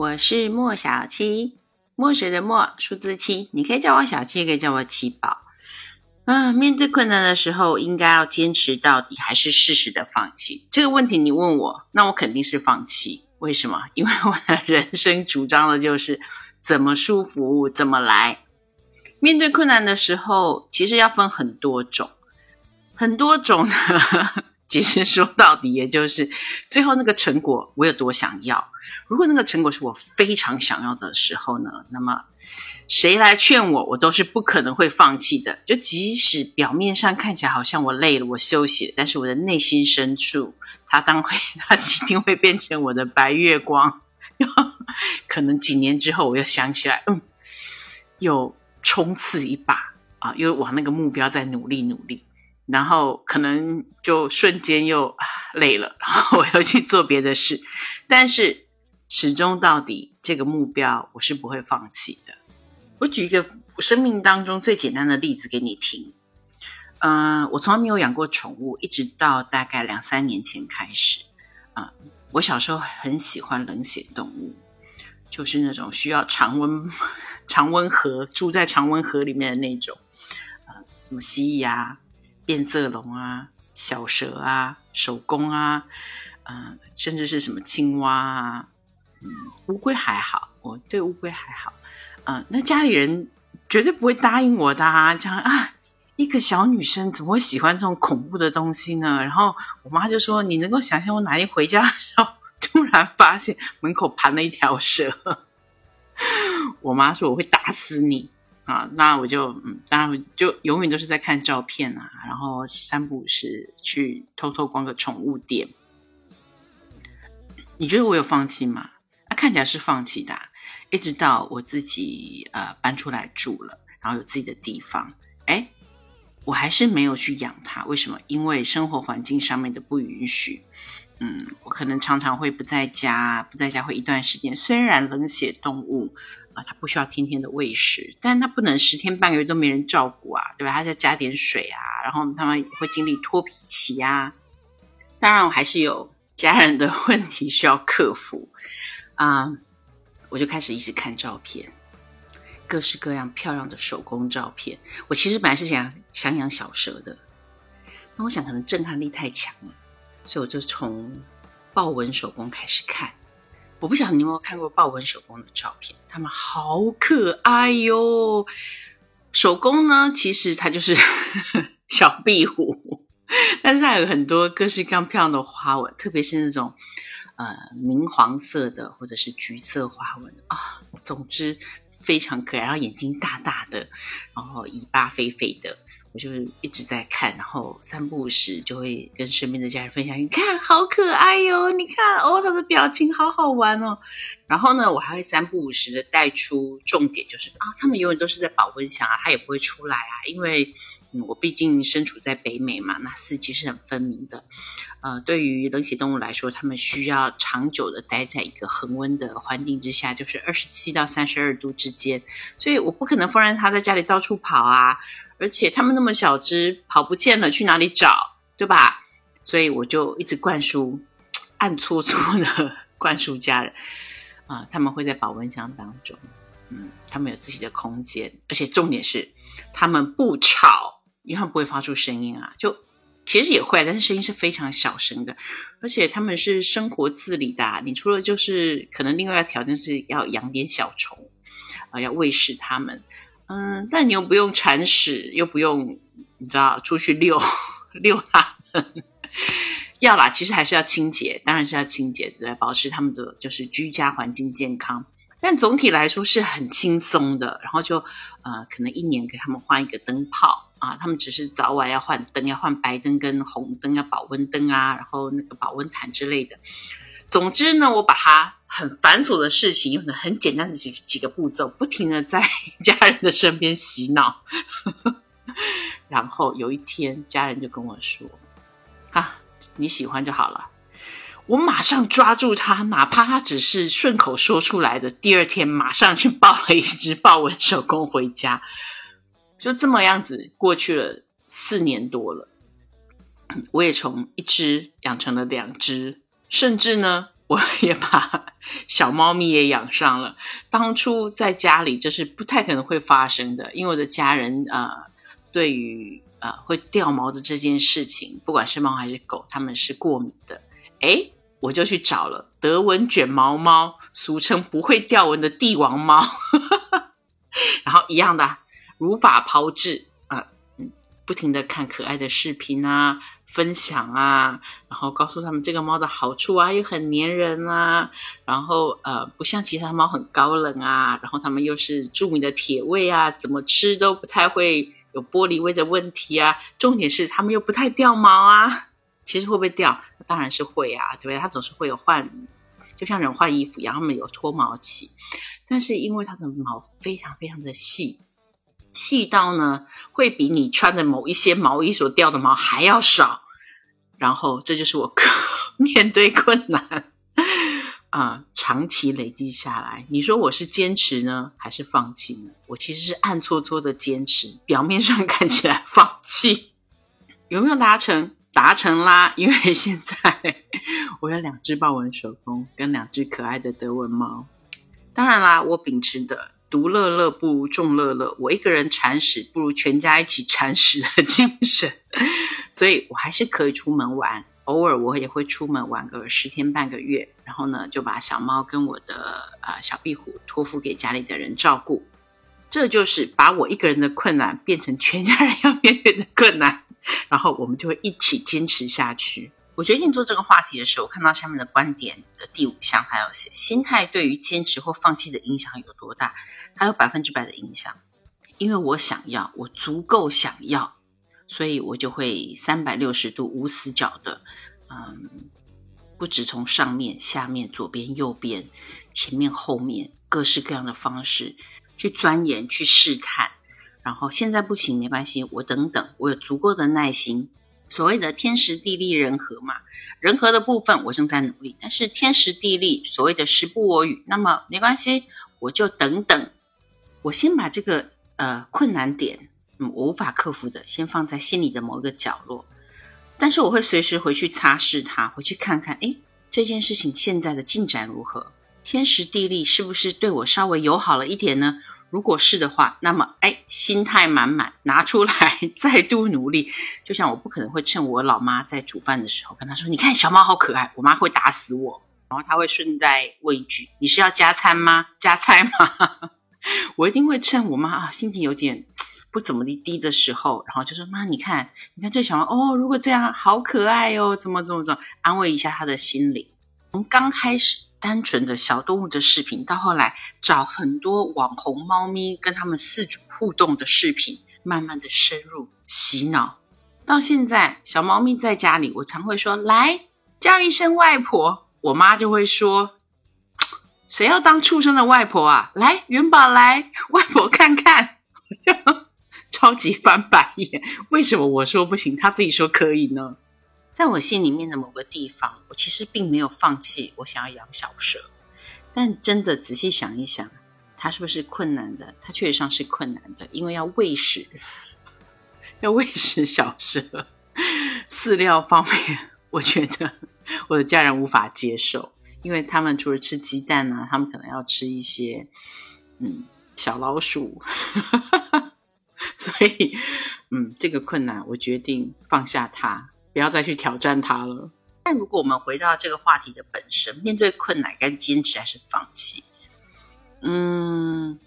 我是莫小七，墨水的墨，数字七，你可以叫我小七，也可以叫我七宝。啊，面对困难的时候，应该要坚持到底，还是适时的放弃？这个问题你问我，那我肯定是放弃。为什么？因为我的人生主张的就是怎么舒服怎么来。面对困难的时候，其实要分很多种，很多种的。其实说到底，也就是最后那个成果我有多想要。如果那个成果是我非常想要的时候呢，那么谁来劝我，我都是不可能会放弃的。就即使表面上看起来好像我累了，我休息了，但是我的内心深处，它当会，它一定会变成我的白月光。可能几年之后，我又想起来，嗯，又冲刺一把啊，又往那个目标再努力努力。然后可能就瞬间又累了，然后我要去做别的事，但是始终到底这个目标我是不会放弃的。我举一个生命当中最简单的例子给你听。嗯，我从来没有养过宠物，一直到大概两三年前开始。啊，我小时候很喜欢冷血动物，就是那种需要常温、常温河住在常温河里面的那种，啊，什么蜥蜴啊。变色龙啊，小蛇啊，手工啊，嗯，甚至是什么青蛙啊，嗯，乌龟还好，我对乌龟还好，嗯，那家里人绝对不会答应我的啊，讲啊，一个小女生怎么会喜欢这种恐怖的东西呢？然后我妈就说：“你能够想象我哪天回家的时候，突然发现门口盘了一条蛇？”我妈说：“我会打死你。”啊，那我就嗯，当然就永远都是在看照片啊，然后三不五时去偷偷逛个宠物店。你觉得我有放弃吗？啊，看起来是放弃的，一直到我自己呃搬出来住了，然后有自己的地方，哎，我还是没有去养它。为什么？因为生活环境上面的不允许。嗯，我可能常常会不在家，不在家会一段时间。虽然冷血动物。啊，它不需要天天的喂食，但它不能十天半个月都没人照顾啊，对吧？它再加点水啊，然后他们会经历脱皮期啊。当然，我还是有家人的问题需要克服啊。我就开始一直看照片，各式各样漂亮的手工照片。我其实本来是想想养小蛇的，那我想可能震撼力太强了，所以我就从豹纹手工开始看。我不晓得你有没有看过豹纹手工的照片，它们好可爱哟。手工呢，其实它就是 小壁虎，但是它有很多各式各样漂亮的花纹，特别是那种呃明黄色的或者是橘色花纹啊。总之非常可爱，然后眼睛大大的，然后尾巴肥肥的。我就是一直在看，然后三不五时就会跟身边的家人分享。你看，好可爱哟！你看哦，他的表情好好玩哦。然后呢，我还会三不五时的带出重点，就是啊，他们永远都是在保温箱啊，他也不会出来啊，因为我毕竟身处在北美嘛，那四季是很分明的。呃，对于冷血动物来说，它们需要长久的待在一个恒温的环境之下，就是二十七到三十二度之间，所以我不可能放任它在家里到处跑啊。而且他们那么小只，跑不见了，去哪里找，对吧？所以我就一直灌输，暗搓搓的 灌输家人啊，他们会在保温箱当中，嗯，他们有自己的空间，而且重点是他们不吵，因为他们不会发出声音啊，就其实也会，但是声音是非常小声的，而且他们是生活自理的，你除了就是可能另外一个条件是要养点小虫啊，要喂食它们。嗯，但你又不用铲屎，又不用你知道出去遛遛它，要啦，其实还是要清洁，当然是要清洁的，保持他们的就是居家环境健康。但总体来说是很轻松的，然后就呃，可能一年给他们换一个灯泡啊，他们只是早晚要换灯，要换白灯跟红灯，要保温灯啊，然后那个保温毯之类的。总之呢，我把它很繁琐的事情，用的很简单的几几个步骤，不停的在 家人的身边洗脑。然后有一天，家人就跟我说：“啊，你喜欢就好了。”我马上抓住他，哪怕他只是顺口说出来的。第二天，马上去抱了一只豹纹手工回家，就这么样子过去了四年多了。我也从一只养成了两只。甚至呢，我也把小猫咪也养上了。当初在家里这是不太可能会发生的，因为我的家人呃，对于呃会掉毛的这件事情，不管是猫还是狗，他们是过敏的。诶我就去找了德文卷毛猫，俗称不会掉纹的帝王猫，然后一样的如法炮制啊，嗯，不停的看可爱的视频啊。分享啊，然后告诉他们这个猫的好处啊，又很粘人啊，然后呃，不像其他猫很高冷啊，然后它们又是著名的铁胃啊，怎么吃都不太会有玻璃胃的问题啊。重点是它们又不太掉毛啊，其实会不会掉？当然是会啊，对不对？它总是会有换，就像人换衣服一样，它们有脱毛期，但是因为它的毛非常非常的细。细到呢，会比你穿的某一些毛衣所掉的毛还要少。然后，这就是我 面对困难啊，长期累积下来。你说我是坚持呢，还是放弃呢？我其实是暗搓搓的坚持，表面上看起来放弃。有没有达成？达成啦！因为现在 我有两只豹纹手工跟两只可爱的德文猫。当然啦，我秉持的。独乐乐不如众乐乐，我一个人铲屎不如全家一起铲屎的精神，所以我还是可以出门玩，偶尔我也会出门玩个十天半个月，然后呢就把小猫跟我的呃小壁虎托付给家里的人照顾，这就是把我一个人的困难变成全家人要面对的困难，然后我们就会一起坚持下去。我决定做这个话题的时候，我看到下面的观点的第五项，它要写心态对于坚持或放弃的影响有多大？它有百分之百的影响，因为我想要，我足够想要，所以我就会三百六十度无死角的，嗯，不止从上面、下面、左边、右边、前面、后面，各式各样的方式去钻研、去试探，然后现在不行没关系，我等等，我有足够的耐心。所谓的天时地利人和嘛，人和的部分我正在努力，但是天时地利所谓的时不我与，那么没关系，我就等等，我先把这个呃困难点，嗯，无法克服的，先放在心里的某一个角落，但是我会随时回去擦拭它，回去看看，哎，这件事情现在的进展如何？天时地利是不是对我稍微友好了一点呢？如果是的话，那么哎，心态满满，拿出来 再度努力。就像我不可能会趁我老妈在煮饭的时候跟她说：“你看小猫好可爱。”我妈会打死我。然后她会顺带问一句：“你是要加餐吗？加菜吗？” 我一定会趁我妈心情有点 不怎么的低的时候，然后就说：“妈，你看，你看这小猫哦，如果这样好可爱哦，怎么怎么怎么，安慰一下她的心灵。”从刚开始。单纯的小动物的视频，到后来找很多网红猫咪跟他们饲主互动的视频，慢慢的深入洗脑，到现在小猫咪在家里，我常会说来叫一声外婆，我妈就会说谁要当畜生的外婆啊？来元宝来，外婆看看，超级翻白眼，为什么我说不行，他自己说可以呢？在我心里面的某个地方，我其实并没有放弃我想要养小蛇，但真的仔细想一想，它是不是困难的？它确实上是困难的，因为要喂食，要喂食小蛇，饲料方面，我觉得我的家人无法接受，因为他们除了吃鸡蛋呢，他们可能要吃一些嗯小老鼠，所以嗯这个困难，我决定放下它。不要再去挑战它了。但如果我们回到这个话题的本身，面对困难该坚持还是放弃？嗯，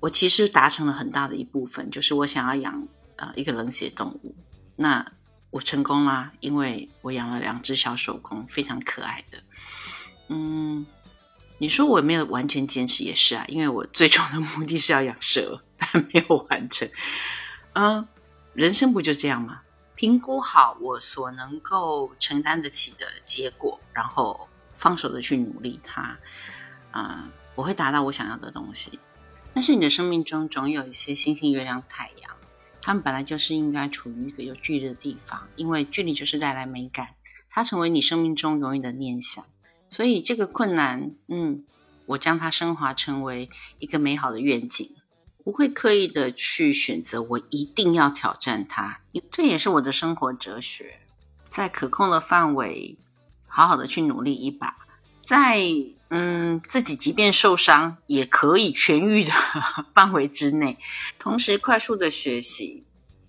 我其实达成了很大的一部分，就是我想要养呃一个冷血动物。那我成功啦，因为我养了两只小手工，非常可爱的。嗯，你说我没有完全坚持也是啊，因为我最终的目的是要养蛇，但没有完成。嗯，人生不就这样吗？评估好我所能够承担得起的结果，然后放手的去努力它，啊，我会达到我想要的东西。但是你的生命中总有一些星星、月亮、太阳，他们本来就是应该处于一个有距离的地方，因为距离就是带来美感，它成为你生命中永远的念想。所以这个困难，嗯，我将它升华成为一个美好的愿景。不会刻意的去选择，我一定要挑战它，这也是我的生活哲学。在可控的范围，好好的去努力一把，在嗯自己即便受伤也可以痊愈的 范围之内，同时快速的学习，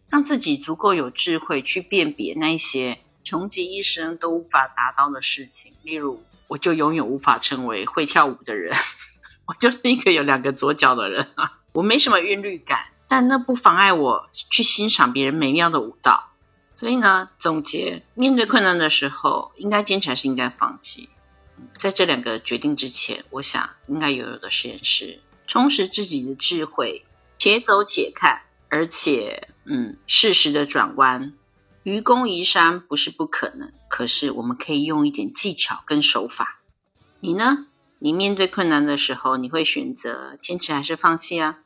让自己足够有智慧去辨别那些穷极一生都无法达到的事情。例如，我就永远无法成为会跳舞的人，我就是一个有两个左脚的人啊，我没什么韵律感，但那不妨碍我去欣赏别人美妙的舞蹈。所以呢，总结面对困难的时候，应该坚持还是应该放弃？在这两个决定之前，我想应该拥有的实验室充实自己的智慧，且走且看，而且嗯，适时的转弯，愚公移山不是不可能，可是我们可以用一点技巧跟手法。你呢？你面对困难的时候，你会选择坚持还是放弃啊？